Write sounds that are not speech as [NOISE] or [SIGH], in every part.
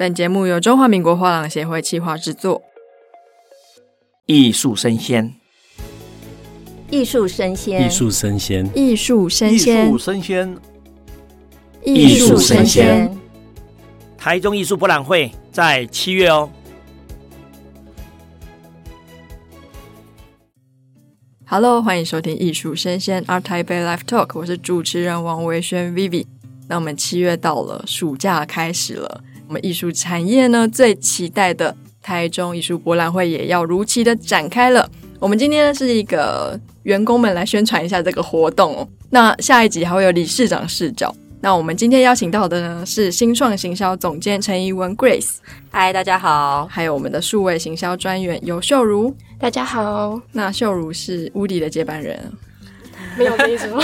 本节目由中华民国画廊协会企划制作。艺术生鲜，艺术生鲜，艺术生鲜，艺术生鲜，艺术生鲜，艺术声鲜。台中艺术博览会在七月哦。Hello，欢迎收听艺术生鲜 Art Taipei Live Talk，我是主持人王维轩 Vivi。那我们七月到了，暑假开始了。我们艺术产业呢，最期待的台中艺术博览会也要如期的展开了。我们今天呢是一个员工们来宣传一下这个活动哦。那下一集还会有理事长视角。那我们今天邀请到的呢是新创行销总监陈怡文 Grace。嗨，大家好。还有我们的数位行销专员尤秀如。大家好。那秀如是 Woody 的接班人。没有跟你说，[LAUGHS]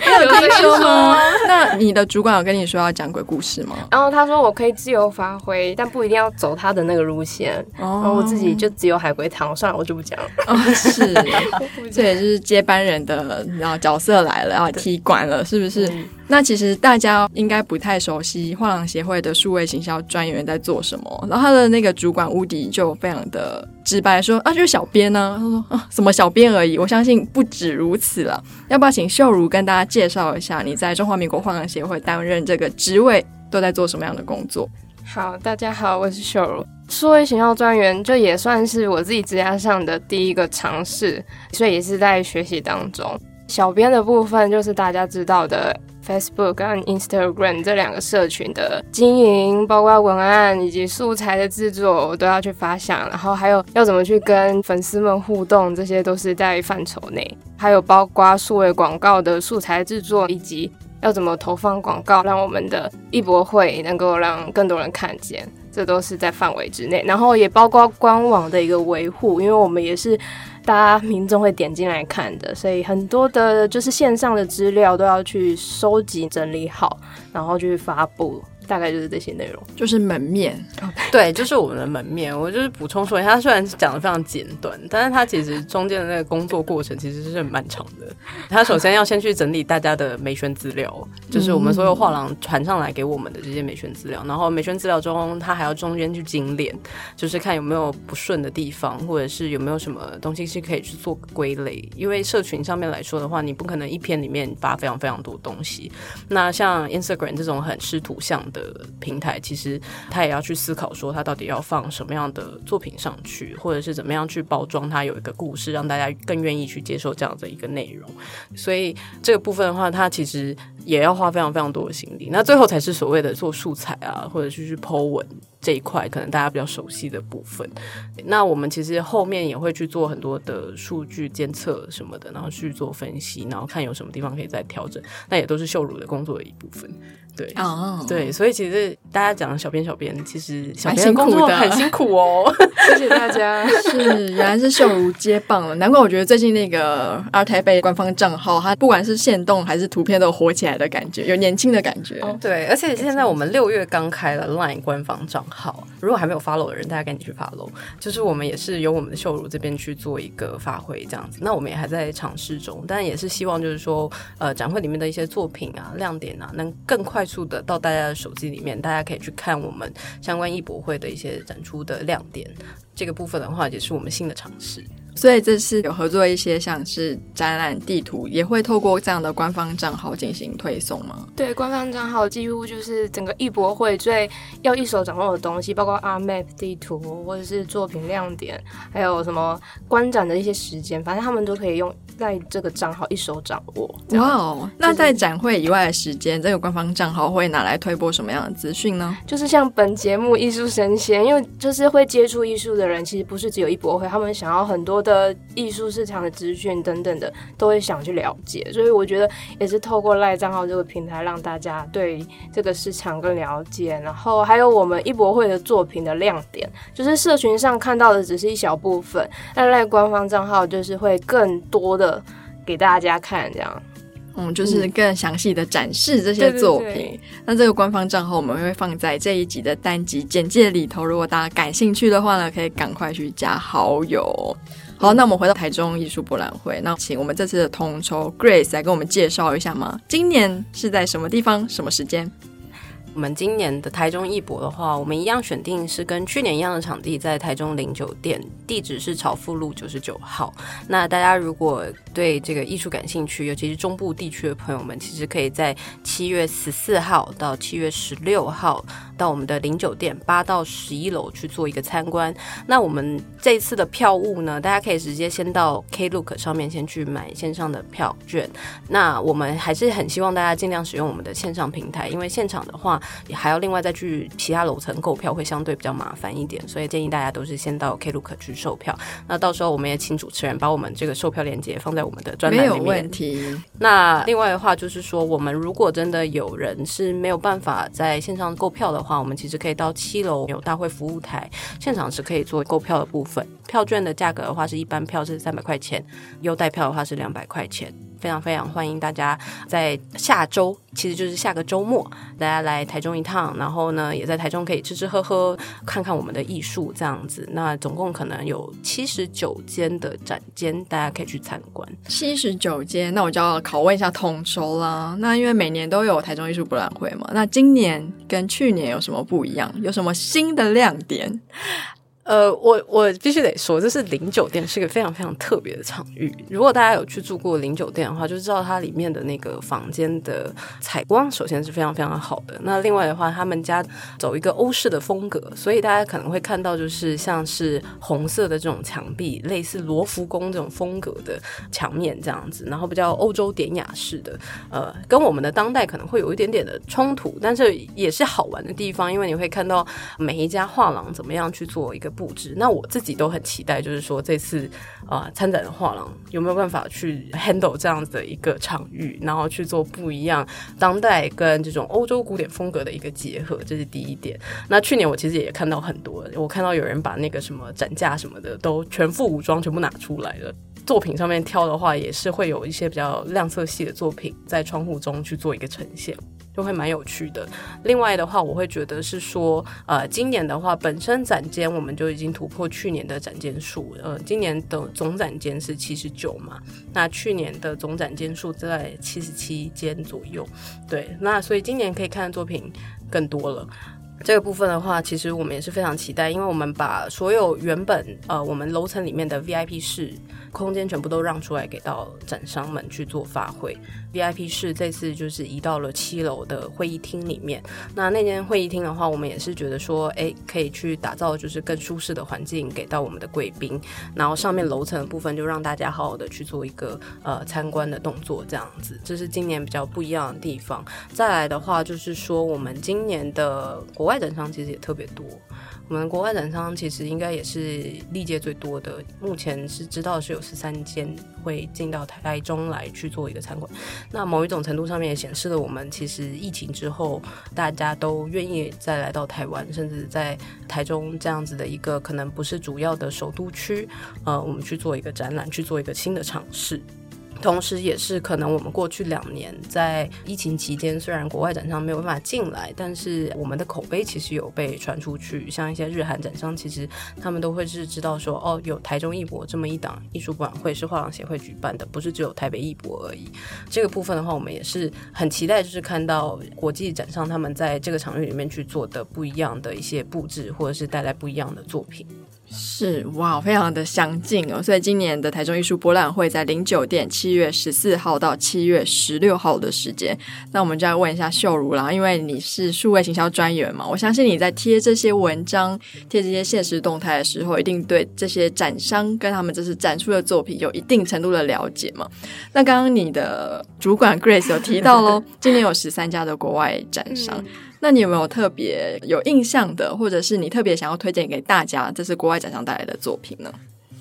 没有听说吗？[LAUGHS] 那你的主管有跟你说要讲鬼故事吗？然后他说我可以自由发挥，但不一定要走他的那个路线。哦、然后我自己就只有海龟汤，算了，我就不讲了。哦，是，[LAUGHS] 这也就是接班人的然后角色来了，要踢馆了，是不是？嗯那其实大家应该不太熟悉画廊协会的数位行销专员在做什么，然后他的那个主管乌迪就非常的直白说啊，就是小编呢、他说啊，什么小编而已。我相信不止如此了。要不要请秀如跟大家介绍一下你在中华民国画廊协会担任这个职位都在做什么样的工作？好，大家好，我是秀如，数位行销专员，就也算是我自己职涯上的第一个尝试，所以也是在学习当中。小编的部分就是大家知道的。Facebook 跟 Instagram 这两个社群的经营，包括文案以及素材的制作，我都要去发想。然后还有要怎么去跟粉丝们互动，这些都是在范畴内。还有包括数位广告的素材制作，以及要怎么投放广告，让我们的艺博会能够让更多人看见，这都是在范围之内。然后也包括官网的一个维护，因为我们也是。大家民众会点进来看的，所以很多的就是线上的资料都要去收集整理好，然后去发布。大概就是这些内容，就是门面 [LAUGHS] 对，就是我们的门面。我就是补充说一下，他虽然讲的非常简短，但是他其实中间的那个工作过程其实是很漫长的。他首先要先去整理大家的美宣资料，就是我们所有画廊传上来给我们的这些美宣资料，然后美宣资料中，他还要中间去精炼，就是看有没有不顺的地方，或者是有没有什么东西是可以去做归类。因为社群上面来说的话，你不可能一篇里面发非常非常多东西。那像 Instagram 这种很吃图像的平台，其实他也要去思考说，他到底要放什么样的作品上去，或者是怎么样去包装它，有一个故事，让大家更愿意去接受这样的一个内容。所以这个部分的话，它其实也要花非常非常多的心力。那最后才是所谓的做素材啊，或者是去 po 文。这一块可能大家比较熟悉的部分，那我们其实后面也会去做很多的数据监测什么的，然后去做分析，然后看有什么地方可以再调整，那也都是秀乳的工作的一部分。对，哦，对，所以其实大家讲小编小编，其实小编工作很辛苦哦。[LAUGHS] 谢谢大家。是，原来是秀如接棒了，难怪我觉得最近那个 Art Taipei 官方账号，它不管是线动还是图片都火起来的感觉，有年轻的感觉。哦，对，而且现在我们六月刚开了 Line 官方账号。如果还没有 follow 的人，大家赶紧去 follow。就是我们也是由我们的秀如这边去做一个发挥，这样子。那我们也还在尝试中，但也是希望就是说，呃，展会里面的一些作品啊、亮点啊，能更快快速的到大家的手机里面，大家可以去看我们相关艺博会的一些展出的亮点。这个部分的话，也是我们新的尝试。所以这次有合作一些像是展览地图，也会透过这样的官方账号进行推送吗？对，官方账号几乎就是整个艺博会最要一手掌握的东西，包括 Art Map 地图或者是作品亮点，还有什么观展的一些时间，反正他们都可以用在这个账号一手掌握。哇哦！那在展会以外的时间，这个官方账号会拿来推播什么样的资讯呢？就是像本节目艺术神仙，因为就是会接触艺术的人，其实不是只有艺博会，他们想要很多的艺术市场的资讯等等的，都会想去了解，所以我觉得也是透过赖账号这个平台，让大家对这个市场更了解。然后还有我们艺博会的作品的亮点，就是社群上看到的只是一小部分，那赖官方账号就是会更多的给大家看，这样，嗯，就是更详细的展示这些作品。嗯、对对对，那这个官方账号我们会放在这一集的单集简介里头，如果大家感兴趣的话呢，可以赶快去加好友。好，那我们回到台中艺术博览会，那请我们这次的统筹 Grace 来跟我们介绍一下吗？今年是在什么地方、什么时间？我们今年的台中艺博的话，我们一样选定是跟去年一样的场地，在台中零酒店，地址是朝富路九十九号。那大家如果对这个艺术感兴趣，尤其是中部地区的朋友们，其实可以在七月十四号到七月十六号到我们的零酒店八到十一楼去做一个参观。那我们这次的票务呢，大家可以直接先到 Klook 上面先去买线上的票券。那我们还是很希望大家尽量使用我们的线上平台，因为现场的话。也还要另外再去其他楼层购票，会相对比较麻烦一点，所以建议大家都是先到 Klook 去售票。那到时候我们也请主持人把我们这个售票链接放在我们的专栏里面。没有问题。那另外的话就是说，我们如果真的有人是没有办法在线上购票的话，我们其实可以到七楼有大会服务台，现场是可以做购票的部分。票券的价格的话是一般票是三百块钱，优待票的话是两百块钱。非常非常欢迎大家在下周，其实就是下个周末，大家来台中一趟，然后呢，也在台中可以吃吃喝喝，看看我们的艺术这样子。那总共可能有七十九间的展间，大家可以去参观。七十九间，那我就要拷问一下统筹啦。那因为每年都有台中艺术博览会嘛，那今年跟去年有什么不一样？有什么新的亮点？呃，我我必须得说，这是零酒店，是一个非常非常特别的场域。如果大家有去住过零酒店的话，就知道它里面的那个房间的采光，首先是非常非常好的。那另外的话，他们家走一个欧式的风格，所以大家可能会看到，就是像是红色的这种墙壁，类似罗浮宫这种风格的墙面这样子，然后比较欧洲典雅式的，呃，跟我们的当代可能会有一点点的冲突，但是也是好玩的地方，因为你会看到每一家画廊怎么样去做一个。布置，那我自己都很期待，就是说这次啊参展的画廊有没有办法去 handle 这样子的一个场域，然后去做不一样当代跟这种欧洲古典风格的一个结合，这是第一点。那去年我其实也看到很多，我看到有人把那个什么展架什么的都全副武装全部拿出来了，作品上面挑的话也是会有一些比较亮色系的作品在窗户中去做一个呈现。就会蛮有趣的。另外的话，我会觉得是说，呃，今年的话，本身展间我们就已经突破去年的展间数。呃，今年的总展间是七十九嘛，那去年的总展间数在七十七间左右。对，那所以今年可以看的作品更多了。这个部分的话，其实我们也是非常期待，因为我们把所有原本呃我们楼层里面的 VIP 室。空间全部都让出来给到展商们去做发挥，VIP 室这次就是移到了七楼的会议厅里面。那那间会议厅的话，我们也是觉得说，哎，可以去打造就是更舒适的环境给到我们的贵宾。然后上面楼层的部分就让大家好好的去做一个呃参观的动作，这样子，这是今年比较不一样的地方。再来的话就是说，我们今年的国外展商其实也特别多。我们国外展商其实应该也是历届最多的，目前是知道是有十三间会进到台中来去做一个参观。那某一种程度上面也显示了我们其实疫情之后，大家都愿意再来到台湾，甚至在台中这样子的一个可能不是主要的首都区，呃，我们去做一个展览，去做一个新的尝试。同时，也是可能我们过去两年在疫情期间，虽然国外展商没有办法进来，但是我们的口碑其实有被传出去。像一些日韩展商，其实他们都会是知道说，哦，有台中艺博这么一档艺术博览会是画廊协会举办的，不是只有台北艺博而已。这个部分的话，我们也是很期待，就是看到国际展商他们在这个场域里面去做的不一样的一些布置，或者是带来不一样的作品。是哇，非常的相近哦。所以今年的台中艺术博览会在零酒店七月十四号到七月十六号的时间。那我们就要问一下秀如啦，因为你是数位行销专员嘛，我相信你在贴这些文章、贴这些现实动态的时候，一定对这些展商跟他们这次展出的作品有一定程度的了解嘛。那刚刚你的主管 Grace 有提到喽，[LAUGHS] 今年有十三家的国外展商。嗯那你有没有特别有印象的，或者是你特别想要推荐给大家，这是国外展商带来的作品呢？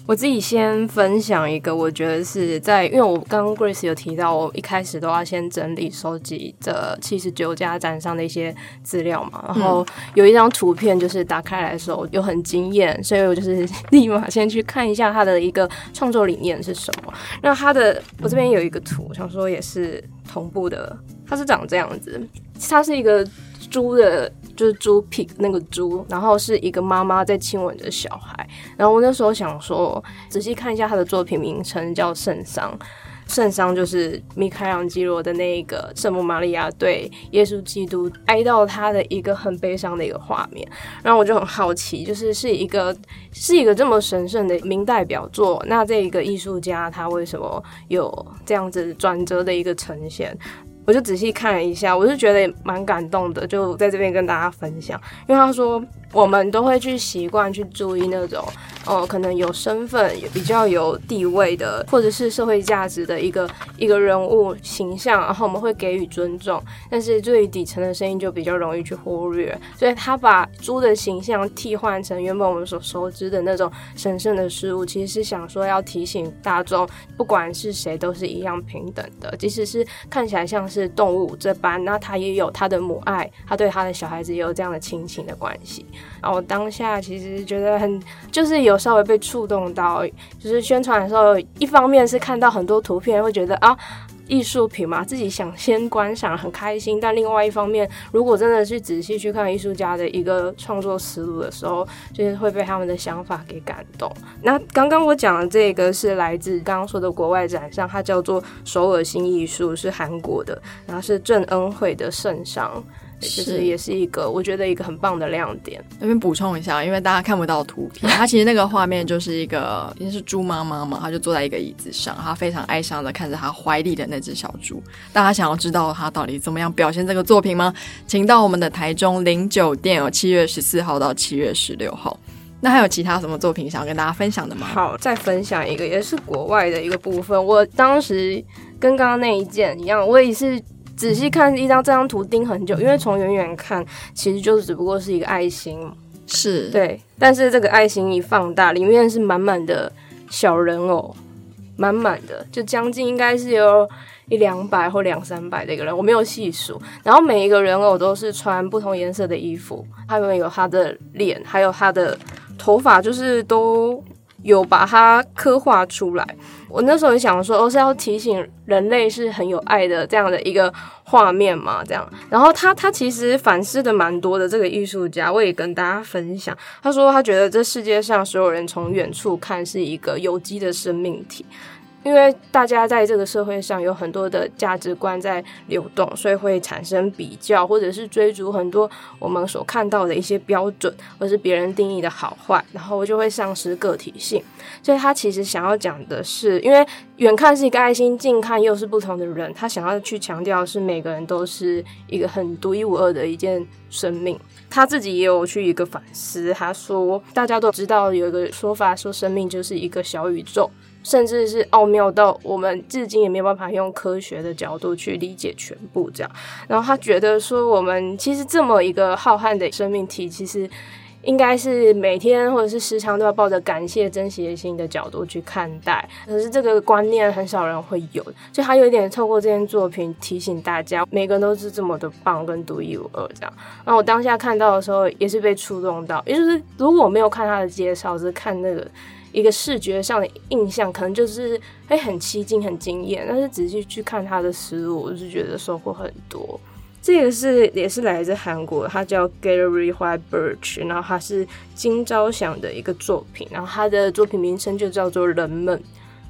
我自己先分享一个，我觉得是在，因为我刚刚 Grace 有提到，我一开始都要先整理收集这七十九家展商的一些资料嘛，然后有一张图片就是打开来的时候又很惊艳，所以我就是 [LAUGHS] 立马先去看一下他的一个创作理念是什么。那他的我这边有一个图，想说也是同步的，它是长这样子，它是一个。猪的，就是猪 pig 那个猪，然后是一个妈妈在亲吻着小孩。然后我那时候想说，仔细看一下他的作品名称叫圣桑。圣伤就是米开朗基罗的那一个圣母玛利亚对耶稣基督哀悼他的一个很悲伤的一个画面，然后我就很好奇，就是是一个是一个这么神圣的明代表作，那这一个艺术家他为什么有这样子转折的一个呈现？我就仔细看了一下，我是觉得蛮感动的，就在这边跟大家分享，因为他说。我们都会去习惯去注意那种，哦、可能有身份也比较有地位的，或者是社会价值的一个一个人物形象，然后我们会给予尊重。但是最底层的声音就比较容易去忽略，所以他把猪的形象替换成原本我们所熟知的那种神圣的事物，其实是想说要提醒大众，不管是谁都是一样平等的，即使是看起来像是动物这般，那他也有他的母爱，他对他的小孩子也有这样的亲情的关系。然后我当下其实觉得很，就是有稍微被触动到，就是宣传的时候，一方面是看到很多图片，会觉得啊，艺术品嘛，自己想先观赏很开心，但另外一方面，如果真的去仔细去看艺术家的一个创作思路的时候，就是会被他们的想法给感动。那刚刚我讲的这个是来自刚刚说的国外展上，它叫做首尔新艺术，是韩国的，然后是郑恩惠的圣伤。就是也是一个我觉得一个很棒的亮点。那边补充一下，因为大家看不到图片，[LAUGHS] 它其实那个画面就是一个，因为是猪妈妈嘛，她就坐在一个椅子上，她非常哀伤的看着她怀里的那只小猪。大家想要知道她到底怎么样表现这个作品吗？请到我们的台中零酒店哦，七月十四号到七月十六号。那还有其他什么作品想要跟大家分享的吗？好，再分享一个，也是国外的一个部分。我当时跟刚刚那一件一样，我也是。仔细看一张这张图盯很久，因为从远远看，其实就只不过是一个爱心，是对。但是这个爱心一放大，里面是满满的小人偶，满满的，就将近应该是有一两百或两三百的一个人，我没有细数。然后每一个人偶都是穿不同颜色的衣服，他们有他的脸，还有他的头发，就是都。有把它刻画出来。我那时候想说，我，是要提醒人类是很有爱的这样的一个画面嘛？这样，然后他他其实反思的蛮多的。这个艺术家，我也跟大家分享。他说，他觉得这世界上所有人从远处看是一个有机的生命体。因为大家在这个社会上有很多的价值观在流动，所以会产生比较，或者是追逐很多我们所看到的一些标准，或是别人定义的好坏，然后就会丧失个体性。所以他其实想要讲的是，因为远看是一个爱心，近看又是不同的人，他想要去强调是每个人都是一个很独一无二的一件生命。他自己也有去一个反思，他说大家都知道有一个说法说生命就是一个小宇宙。甚至是奥妙到我们至今也没有办法用科学的角度去理解全部这样。然后他觉得说，我们其实这么一个浩瀚的生命体，其实应该是每天或者是时常都要抱着感谢、珍惜的心的角度去看待。可是这个观念很少人会有，就他有一点透过这件作品提醒大家，每个人都是这么的棒跟独一无二这样。然后我当下看到的时候，也是被触动到。也就是如果我没有看他的介绍，只是看那个。一个视觉上的印象，可能就是会很吸睛、很惊艳。但是仔细去看他的思路，我是觉得收获很多。这个是也是来自韩国，他叫 Gary White Birch，然后他是金朝祥的一个作品，然后他的作品名称就叫做《人们》。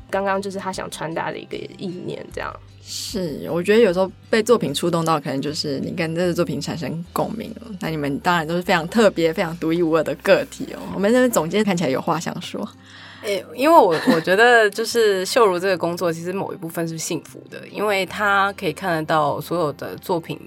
刚刚就是他想传达的一个意念，这样。是，我觉得有时候被作品触动到，可能就是你跟这个作品产生共鸣了。那你们当然都是非常特别、非常独一无二的个体哦。我们这边总监看起来有话想说。诶、因为我我觉得就是秀如这个工作，其实某一部分是幸福的，因为他可以看得到所有的作品，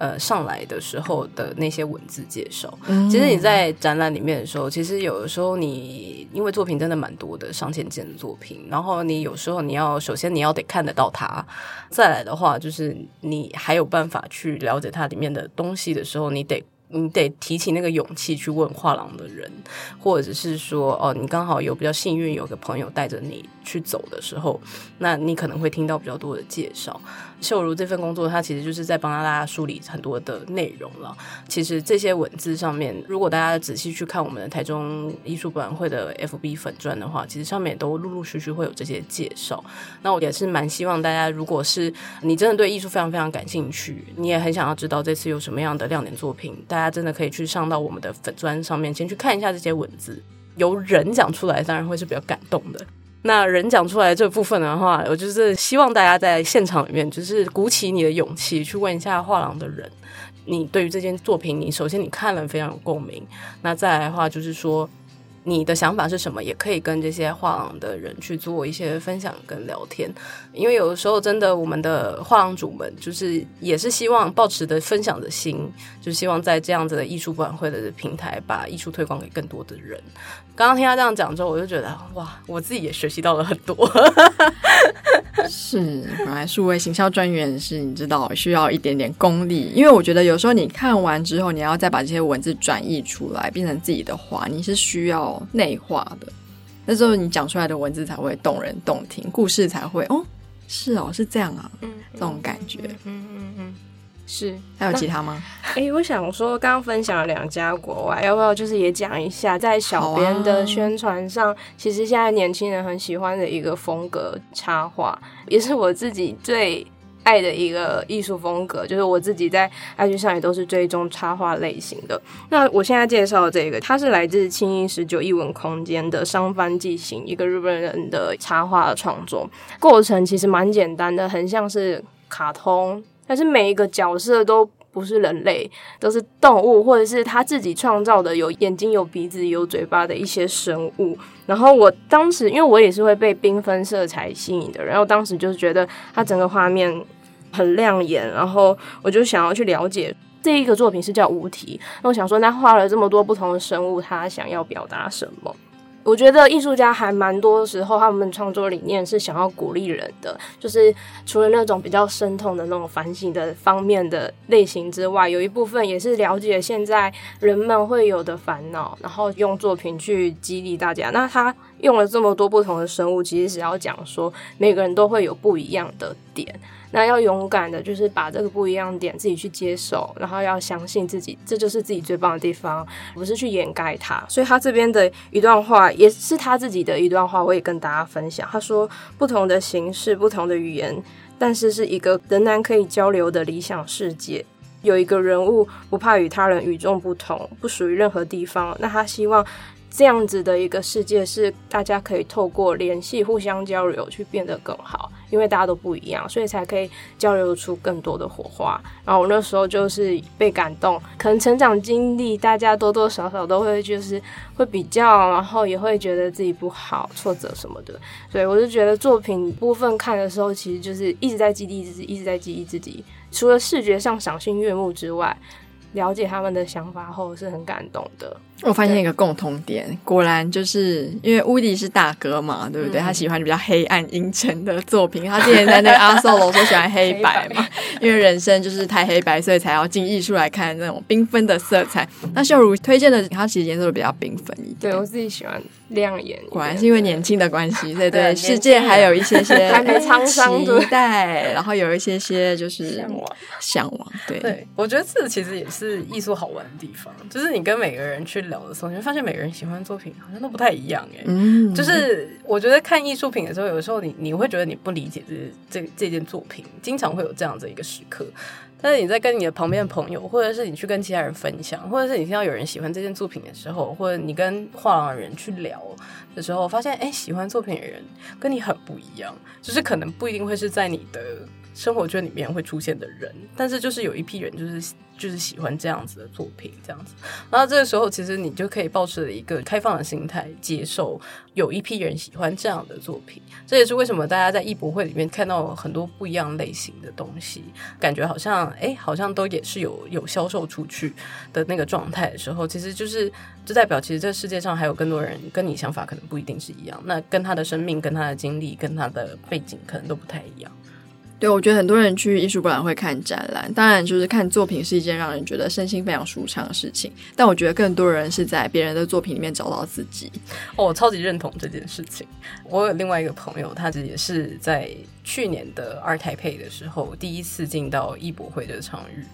呃，上来的时候的那些文字介绍。嗯、其实你在展览里面的时候，其实有的时候你因为作品真的蛮多的，上千件的作品，然后你有时候你要首先你要得看得到它，再来的话就是你还有办法去了解它里面的东西的时候，你得。你得提起那个勇气去问画廊的人，或者是说，哦，你刚好有比较幸运，有个朋友带着你去走的时候，那你可能会听到比较多的介绍。秀如这份工作，它其实就是在帮大家梳理很多的内容了。其实这些文字上面，如果大家仔细去看我们的台中艺术博览会的 FB 粉砖的话，其实上面都陆陆续续会有这些介绍。那我也是蛮希望大家，如果是你真的对艺术非常非常感兴趣，你也很想要知道这次有什么样的亮点作品，大家真的可以去上到我们的粉砖上面，先去看一下这些文字，由人讲出来，当然会是比较感动的。那人讲出来这部分的话，我就是希望大家在现场里面，就是鼓起你的勇气去问一下画廊的人，你对于这件作品，你首先你看了非常有共鸣，那再来的话就是说。你的想法是什么？也可以跟这些画廊的人去做一些分享跟聊天，因为有的时候真的，我们的画廊主们就是也是希望抱持的分享的心，就希望在这样子的艺术博览会的平台，把艺术推广给更多的人。刚刚听他这样讲之后，我就觉得哇，我自己也学习到了很多。[LAUGHS] 是，本来数位行销专员是你知道需要一点点功力，因为我觉得有时候你看完之后，你要再把这些文字转译出来，变成自己的话，你是需要内化的。那时候你讲出来的文字才会动人动听，故事才会哦，是哦，是这样啊，嗯，这种感觉，嗯嗯嗯。嗯是，还有其他吗？哎、欸，我想说，刚刚分享了两家国外，要不要就是也讲一下，在小编的宣传上，啊、其实现在年轻人很喜欢的一个风格插画，也是我自己最爱的一个艺术风格，就是我自己在 IG 上也都是追踪插画类型的。那我现在介绍的这个，它是来自青音十九艺文空间的商帆纪行，一个日本人的插画创作过程，其实蛮简单的，很像是卡通。但是每一个角色都不是人类，都是动物，或者是他自己创造的有眼睛、有鼻子、有嘴巴的一些生物。然后我当时，因为我也是会被缤纷色彩吸引的，然后当时就是觉得它整个画面很亮眼，然后我就想要去了解这一个作品是叫无题。那我想说，那画了这么多不同的生物，他想要表达什么？我觉得艺术家还蛮多时候，他们创作理念是想要鼓励人的，就是除了那种比较深痛的那种反省的方面的类型之外，有一部分也是了解现在人们会有的烦恼，然后用作品去激励大家。那他用了这么多不同的生物，其实是要讲说每个人都会有不一样的点。那要勇敢的，就是把这个不一样点自己去接受，然后要相信自己，这就是自己最棒的地方，不是去掩盖它。所以他这边的一段话，也是他自己的一段话，我也跟大家分享。他说：“不同的形式，不同的语言，但是是一个仍然可以交流的理想世界。有一个人物不怕与他人与众不同，不属于任何地方。那他希望。”这样子的一个世界是大家可以透过联系、互相交流去变得更好，因为大家都不一样，所以才可以交流出更多的火花。然后我那时候就是被感动，可能成长经历大家多多少少都会就是会比较，然后也会觉得自己不好、挫折什么的。所以我就觉得作品部分看的时候，其实就是一直在激励自己，一直在激励自己。除了视觉上赏心悦目之外，了解他们的想法后是很感动的。我发现一个共同点，果然就是因为乌迪是大哥嘛，对不对？嗯、他喜欢比较黑暗阴沉的作品。他之前在那个 [LAUGHS] 阿 Solo 说喜欢黑白嘛，白因为人生就是太黑白，所以才要进艺术来看那种缤纷的色彩。那秀如推荐的，他其实颜色都比较缤纷一点。对，我自己喜欢亮眼，果然是因为年轻的关系，[LAUGHS] 对对，世界还有一些些还没沧桑期待，然后有一些些就是向往，向往。对，对我觉得这其实也是艺术好玩的地方，就是你跟每个人去。聊的时候，你会发现每个人喜欢的作品好像都不太一样哎。嗯，就是我觉得看艺术品的时候，有的时候你你会觉得你不理解这这这件作品，经常会有这样子一个时刻。但是你在跟你的旁边的朋友，或者是你去跟其他人分享，或者是你听到有人喜欢这件作品的时候，或者你跟画廊的人去聊的时候，发现哎，喜欢作品的人跟你很不一样，就是可能不一定会是在你的。生活圈里面会出现的人，但是就是有一批人，就是就是喜欢这样子的作品，这样子。然后这个时候，其实你就可以抱持一个开放的心态，接受有一批人喜欢这样的作品。这也是为什么大家在艺博会里面看到很多不一样类型的东西，感觉好像哎，好像都也是有有销售出去的那个状态的时候，其实就是就代表，其实这世界上还有更多人跟你想法可能不一定是一样，那跟他的生命、跟他的经历、跟他的背景可能都不太一样。对，我觉得很多人去艺术博览会看展览，当然就是看作品是一件让人觉得身心非常舒畅的事情。但我觉得更多人是在别人的作品里面找到自己。哦，我超级认同这件事情。我有另外一个朋友，他也是在去年的 ART TAIPEI 的时候，第一次进到艺博会的场域，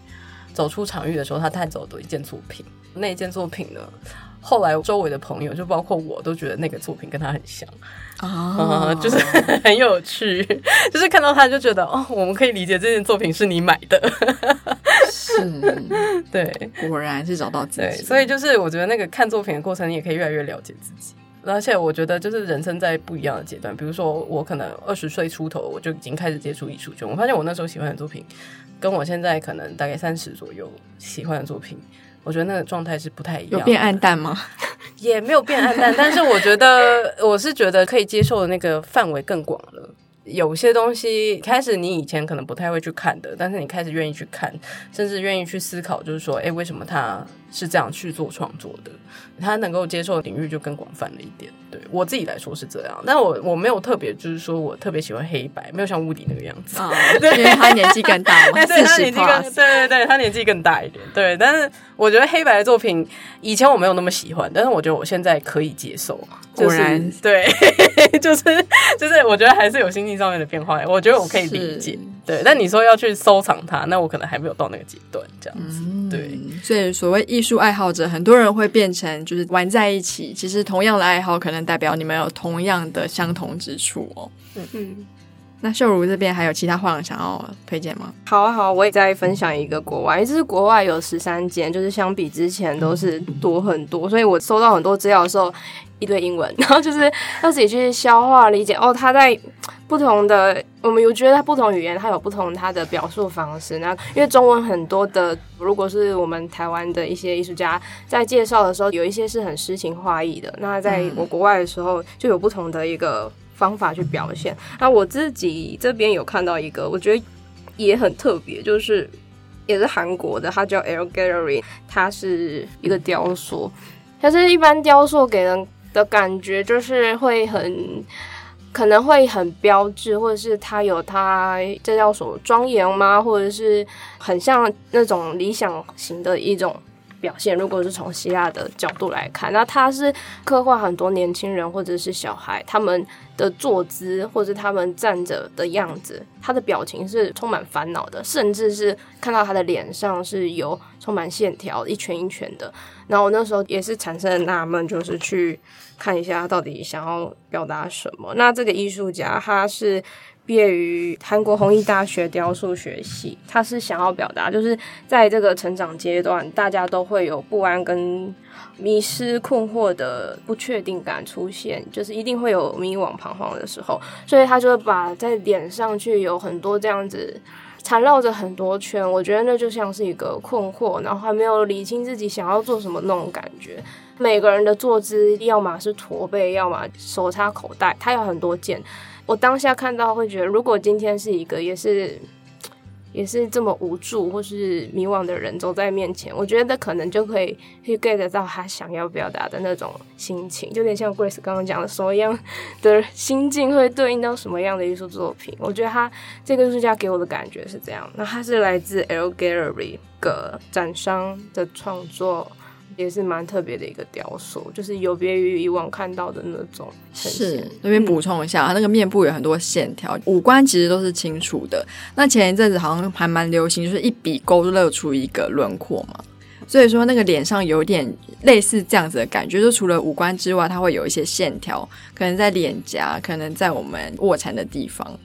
走出场域的时候，他带走的一件作品。那一件作品呢，后来周围的朋友，就包括我都觉得那个作品跟他很像。啊、oh. 嗯，就是 [LAUGHS] 很有趣，就是看到他就觉得哦，我们可以理解这件作品是你买的，是，[LAUGHS] 对，果然是找到自己。对，所以就是我觉得那个看作品的过程，你也可以越来越了解自己。而且我觉得就是人生在不一样的阶段，比如说我可能二十岁出头我就已经开始接触艺术圈，我发现我那时候喜欢的作品，跟我现在可能大概三十左右喜欢的作品，我觉得那个状态是不太一样。有变暗淡吗？也没有变暗淡，但是我觉得我是觉得可以接受的那个范围更广了。有些东西开始你以前可能不太会去看的，但是你开始愿意去看，甚至愿意去思考，就是说，哎，为什么他是这样去做创作的？他能够接受的领域就更广泛了一点。对我自己来说是这样，但我我没有特别，就是说我特别喜欢黑白，没有像 Woody 那个样子。哦，因为他年纪更大嘛，[LAUGHS] 对，他年纪更，对对对，他年纪更大一点。对，但是我觉得黑白的作品以前我没有那么喜欢，但是我觉得我现在可以接受。就是、果然，对，[LAUGHS] 就是就是，我觉得还是有心境上面的变化。我觉得我可以理解。对，但你说要去收藏它，那我可能还没有到那个阶段，这样子。嗯、对，所以所谓艺术爱好者，很多人会变成就是玩在一起。其实同样的爱好，可能代表你们有同样的相同之处哦。嗯嗯。那秀如这边还有其他画廊想要推荐吗？好啊好，我也再分享一个国外，这是国外有十三间，就是相比之前都是多很多，所以我收到很多资料的时候。一堆英文，[LAUGHS] 然后就是要自己去消化理解。哦，他在不同的，我们有觉得他不同语言，他有不同他的表述方式。那因为中文很多的，如果是我们台湾的一些艺术家在介绍的时候，有一些是很诗情画意的。那在我国外的时候，就有不同的一个方法去表现。那我自己这边有看到一个，我觉得也很特别，就是也是韩国的，它叫 L Gallery，它是一个雕塑。它是一般雕塑给人。的感觉就是会很可能会很标志，或者是他有他这叫什么庄严吗？或者是很像那种理想型的一种表现。如果是从希腊的角度来看，那它是刻画很多年轻人或者是小孩他们的坐姿，或者他们站着的样子，他的表情是充满烦恼的，甚至是看到他的脸上是有充满线条，一圈一圈的。然后我那时候也是产生了纳闷，就是去。看一下他到底想要表达什么。那这个艺术家他是毕业于韩国弘毅大学雕塑学系，他是想要表达，就是在这个成长阶段，大家都会有不安跟迷失、困惑的不确定感出现，就是一定会有迷惘、彷徨的时候。所以他就把在脸上去有很多这样子缠绕着很多圈，我觉得那就像是一个困惑，然后还没有理清自己想要做什么那种感觉。每个人的坐姿，要么是驼背，要么手插口袋，他有很多件。我当下看到会觉得，如果今天是一个也是也是这么无助或是迷惘的人走在面前，我觉得可能就可以去 get 到他想要表达的那种心情，就有点像 Grace 刚刚讲的什么样的心境会对应到什么样的艺术作品。我觉得他这个艺术家给我的感觉是这样。那他是来自 L Gallery 的展商的创作。也是蛮特别的一个雕塑，就是有别于以往看到的那种。是，那边补充一下，它、嗯、那个面部有很多线条，五官其实都是清楚的。那前一阵子好像还蛮流行，就是一笔勾勒出一个轮廓嘛。所以说那个脸上有点类似这样子的感觉，就除了五官之外，它会有一些线条，可能在脸颊，可能在我们卧蚕的地方。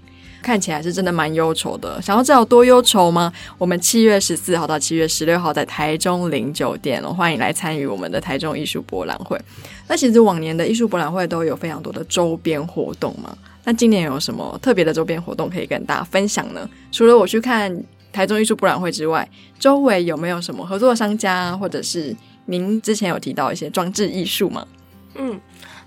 看起来是真的蛮忧愁的，想要知道多忧愁吗？我们七月十四号到七月十六号在台中零酒店，欢迎来参与我们的台中艺术博览会。那其实往年的艺术博览会都有非常多的周边活动嘛，那今年有什么特别的周边活动可以跟大家分享呢？除了我去看台中艺术博览会之外，周围有没有什么合作商家，或者是您之前有提到一些装置艺术吗？嗯。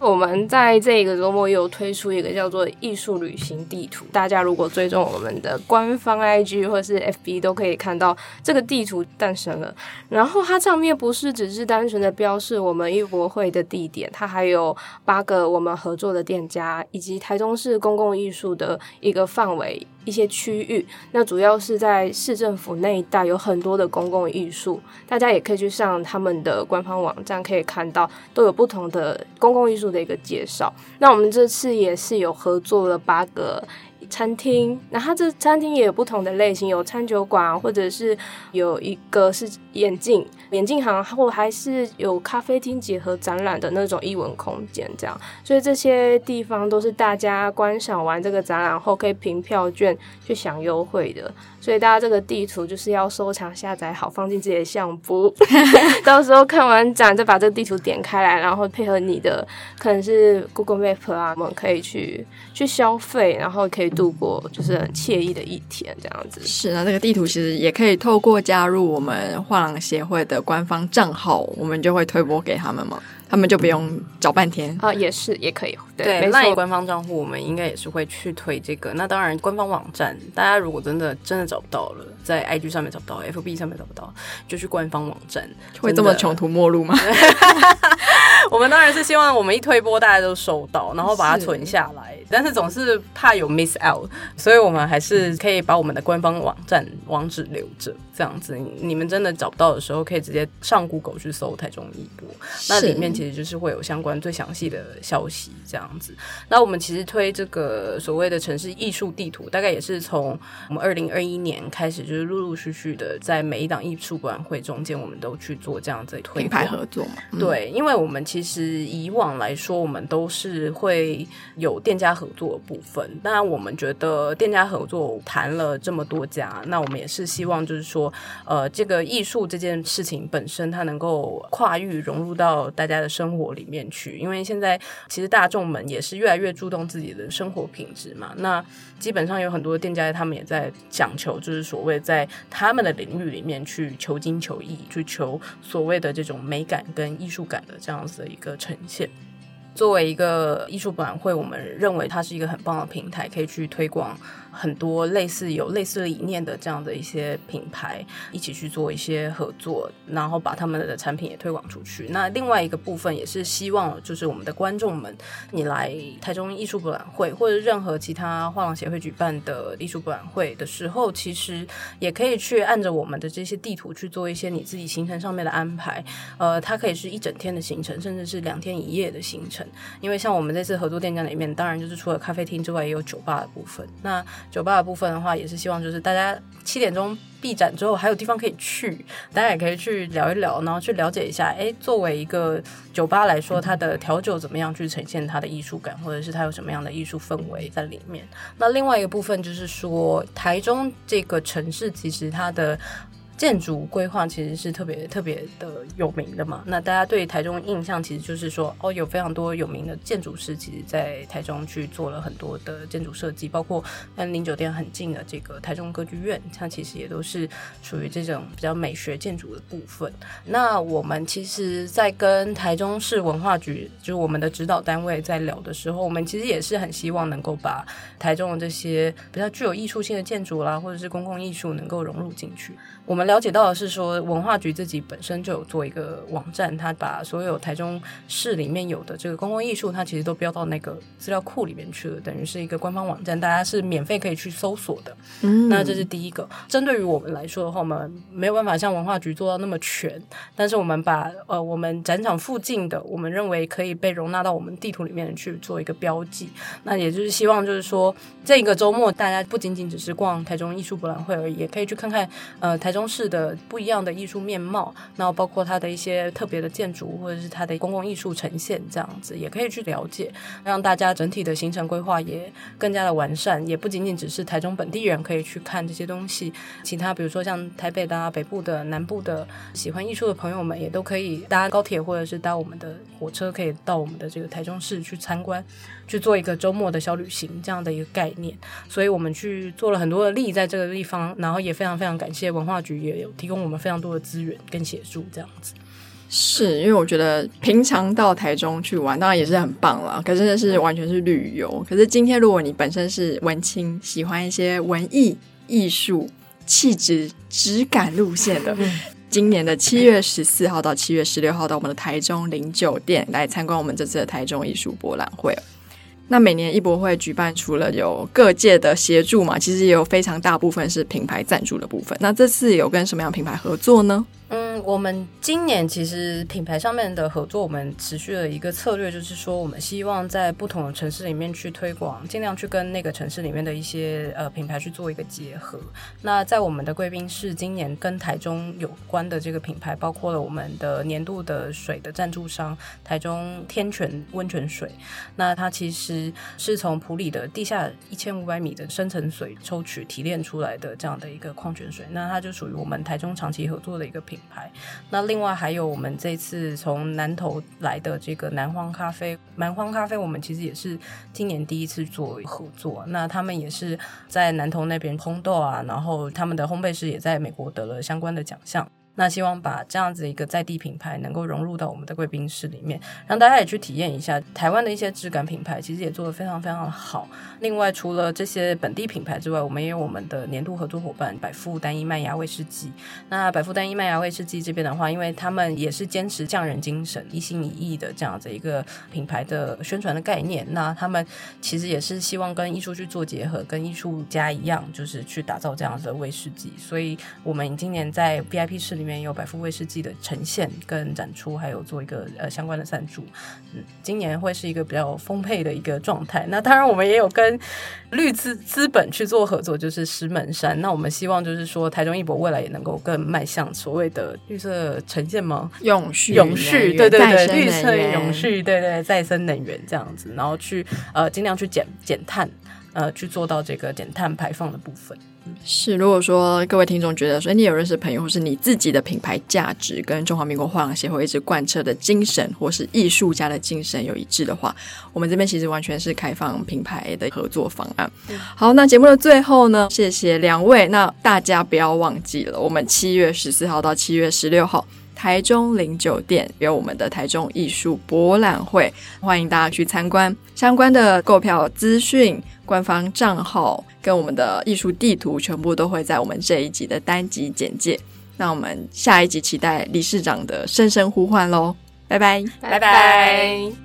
我们在这个周末又推出一个叫做“艺术旅行地图”，大家如果追踪我们的官方 IG 或是 FB，都可以看到这个地图诞生了。然后它上面不是只是单纯的标示我们艺博会的地点，它还有八个我们合作的店家，以及台中市公共艺术的一个范围。一些区域，那主要是在市政府那一带有很多的公共艺术，大家也可以去上他们的官方网站，可以看到都有不同的公共艺术的一个介绍。那我们这次也是有合作了八个餐厅，那它这餐厅也有不同的类型，有餐酒馆，或者是有一个是眼镜眼镜行，或还是有咖啡厅结合展览的那种艺文空间，这样。所以这些地方都是大家观赏完这个展览后可以凭票券去享优惠的。所以大家这个地图就是要收藏下载好，放进自己的相簿，[LAUGHS] 到时候看完展再把这个地图点开来，然后配合你的可能是 Google Map 啊，我们可以去去消费，然后可以度过就是很惬意的一天这样子。是啊，这个地图其实也可以透过加入我们画廊协会的官方账号，我们就会推播给他们嘛。他们就不用找半天啊，也是也可以。对，对那官方账户我们应该也是会去推这个。那当然，官方网站大家如果真的真的找不到了，在 IG 上面找不到，FB 上面找不到，就去官方网站。会这么穷途末路吗？我们当然是希望我们一推播大家都收到，然后把它存下来。是但是总是怕有 miss out，所以我们还是可以把我们的官方网站网址留着，这样子你们真的找不到的时候，可以直接上 Google 去搜台中艺博，那里面其实就是会有相关最详细的消息，这样子。那我们其实推这个所谓的城市艺术地图，大概也是从我们二零二一年开始，就是陆陆续续的在每一档艺术博览会中间，我们都去做这样子的推品牌合作嘛。嗯、对，因为我们其实以往来说，我们都是会有店家合作的部分。当然，我们觉得店家合作谈了这么多家，那我们也是希望就是说，呃，这个艺术这件事情本身，它能够跨域融入到大家的生活里面去。因为现在其实大众们也是越来越注重自己的生活品质嘛。那基本上有很多店家，他们也在讲求，就是所谓在他们的领域里面去求精求艺，去求所谓的这种美感跟艺术感的这样子的一个呈现。作为一个艺术博览会，我们认为它是一个很棒的平台，可以去推广。很多类似有类似理念的这样的一些品牌一起去做一些合作，然后把他们的产品也推广出去。那另外一个部分也是希望，就是我们的观众们，你来台中艺术博览会或者任何其他画廊协会举办的艺术博览会的时候，其实也可以去按着我们的这些地图去做一些你自己行程上面的安排。呃，它可以是一整天的行程，甚至是两天一夜的行程。因为像我们这次合作店家里面，当然就是除了咖啡厅之外，也有酒吧的部分。那酒吧的部分的话，也是希望就是大家七点钟闭展之后还有地方可以去，大家也可以去聊一聊，然后去了解一下，哎，作为一个酒吧来说，它的调酒怎么样去呈现它的艺术感，或者是它有什么样的艺术氛围在里面。那另外一个部分就是说，台中这个城市其实它的。建筑规划其实是特别特别的有名的嘛，那大家对台中印象其实就是说，哦，有非常多有名的建筑师，其实在台中去做了很多的建筑设计，包括跟林酒店很近的这个台中歌剧院，它其实也都是属于这种比较美学建筑的部分。那我们其实，在跟台中市文化局，就是我们的指导单位在聊的时候，我们其实也是很希望能够把台中的这些比较具有艺术性的建筑啦，或者是公共艺术能够融入进去。我们了解到的是说，文化局自己本身就有做一个网站，它把所有台中市里面有的这个公共艺术，它其实都标到那个资料库里面去了，等于是一个官方网站，大家是免费可以去搜索的。嗯，那这是第一个。针对于我们来说的话，我们没有办法像文化局做到那么全，但是我们把呃我们展场附近的，我们认为可以被容纳到我们地图里面去做一个标记。那也就是希望就是说，这个周末大家不仅仅只是逛台中艺术博览会而已，也可以去看看呃台。中式的不一样的艺术面貌，然后包括它的一些特别的建筑，或者是它的公共艺术呈现，这样子也可以去了解，让大家整体的行程规划也更加的完善，也不仅仅只是台中本地人可以去看这些东西，其他比如说像台北的、北部的、南部的喜欢艺术的朋友们，也都可以搭高铁或者是搭我们的火车，可以到我们的这个台中市去参观。去做一个周末的小旅行这样的一个概念，所以我们去做了很多的力在这个地方，然后也非常非常感谢文化局也有提供我们非常多的资源跟协助这样子。是因为我觉得平常到台中去玩当然也是很棒了，可是那是完全是旅游。可是今天如果你本身是文青，喜欢一些文艺、艺术、气质、质感路线的。今年的七月十四号到七月十六号，到我们的台中零酒店来参观我们这次的台中艺术博览会。那每年艺博会举办，除了有各界的协助嘛，其实也有非常大部分是品牌赞助的部分。那这次有跟什么样品牌合作呢？嗯。我们今年其实品牌上面的合作，我们持续的一个策略就是说，我们希望在不同的城市里面去推广，尽量去跟那个城市里面的一些呃品牌去做一个结合。那在我们的贵宾室，今年跟台中有关的这个品牌，包括了我们的年度的水的赞助商台中天泉温泉水。那它其实是从埔里的地下一千五百米的深层水抽取提炼出来的这样的一个矿泉水，那它就属于我们台中长期合作的一个品品牌。那另外还有我们这次从南投来的这个南荒咖啡，南荒咖啡我们其实也是今年第一次做合作。那他们也是在南投那边烘豆啊，然后他们的烘焙师也在美国得了相关的奖项。那希望把这样子一个在地品牌能够融入到我们的贵宾室里面，让大家也去体验一下台湾的一些质感品牌，其实也做得非常非常好。另外，除了这些本地品牌之外，我们也有我们的年度合作伙伴百富单一麦芽威士忌。那百富单一麦芽威士忌这边的话，因为他们也是坚持匠人精神、一心一意的这样子一个品牌的宣传的概念。那他们其实也是希望跟艺术去做结合，跟艺术家一样，就是去打造这样子的威士忌。所以，我们今年在 VIP 室里里面有百富威士忌的呈现跟展出，还有做一个呃相关的赞助。嗯，今年会是一个比较丰沛的一个状态。那当然，我们也有跟绿资资本去做合作，就是石门山。那我们希望就是说，台中艺博未来也能够更迈向所谓的绿色呈现吗？永续，永续，对对对，绿色永续，对对，对，再生能源这样子，然后去呃尽量去减减碳，呃去做到这个减碳排放的部分。是，如果说各位听众觉得说你有认识朋友，或是你自己的品牌价值跟中华民国画廊协会一直贯彻的精神，或是艺术家的精神有一致的话，我们这边其实完全是开放品牌的合作方案。好，那节目的最后呢，谢谢两位。那大家不要忘记了，我们七月十四号到七月十六号，台中零酒店有我们的台中艺术博览会，欢迎大家去参观。相关的购票资讯、官方账号跟我们的艺术地图，全部都会在我们这一集的单集简介。那我们下一集期待理事长的声声呼唤喽，拜拜，拜拜。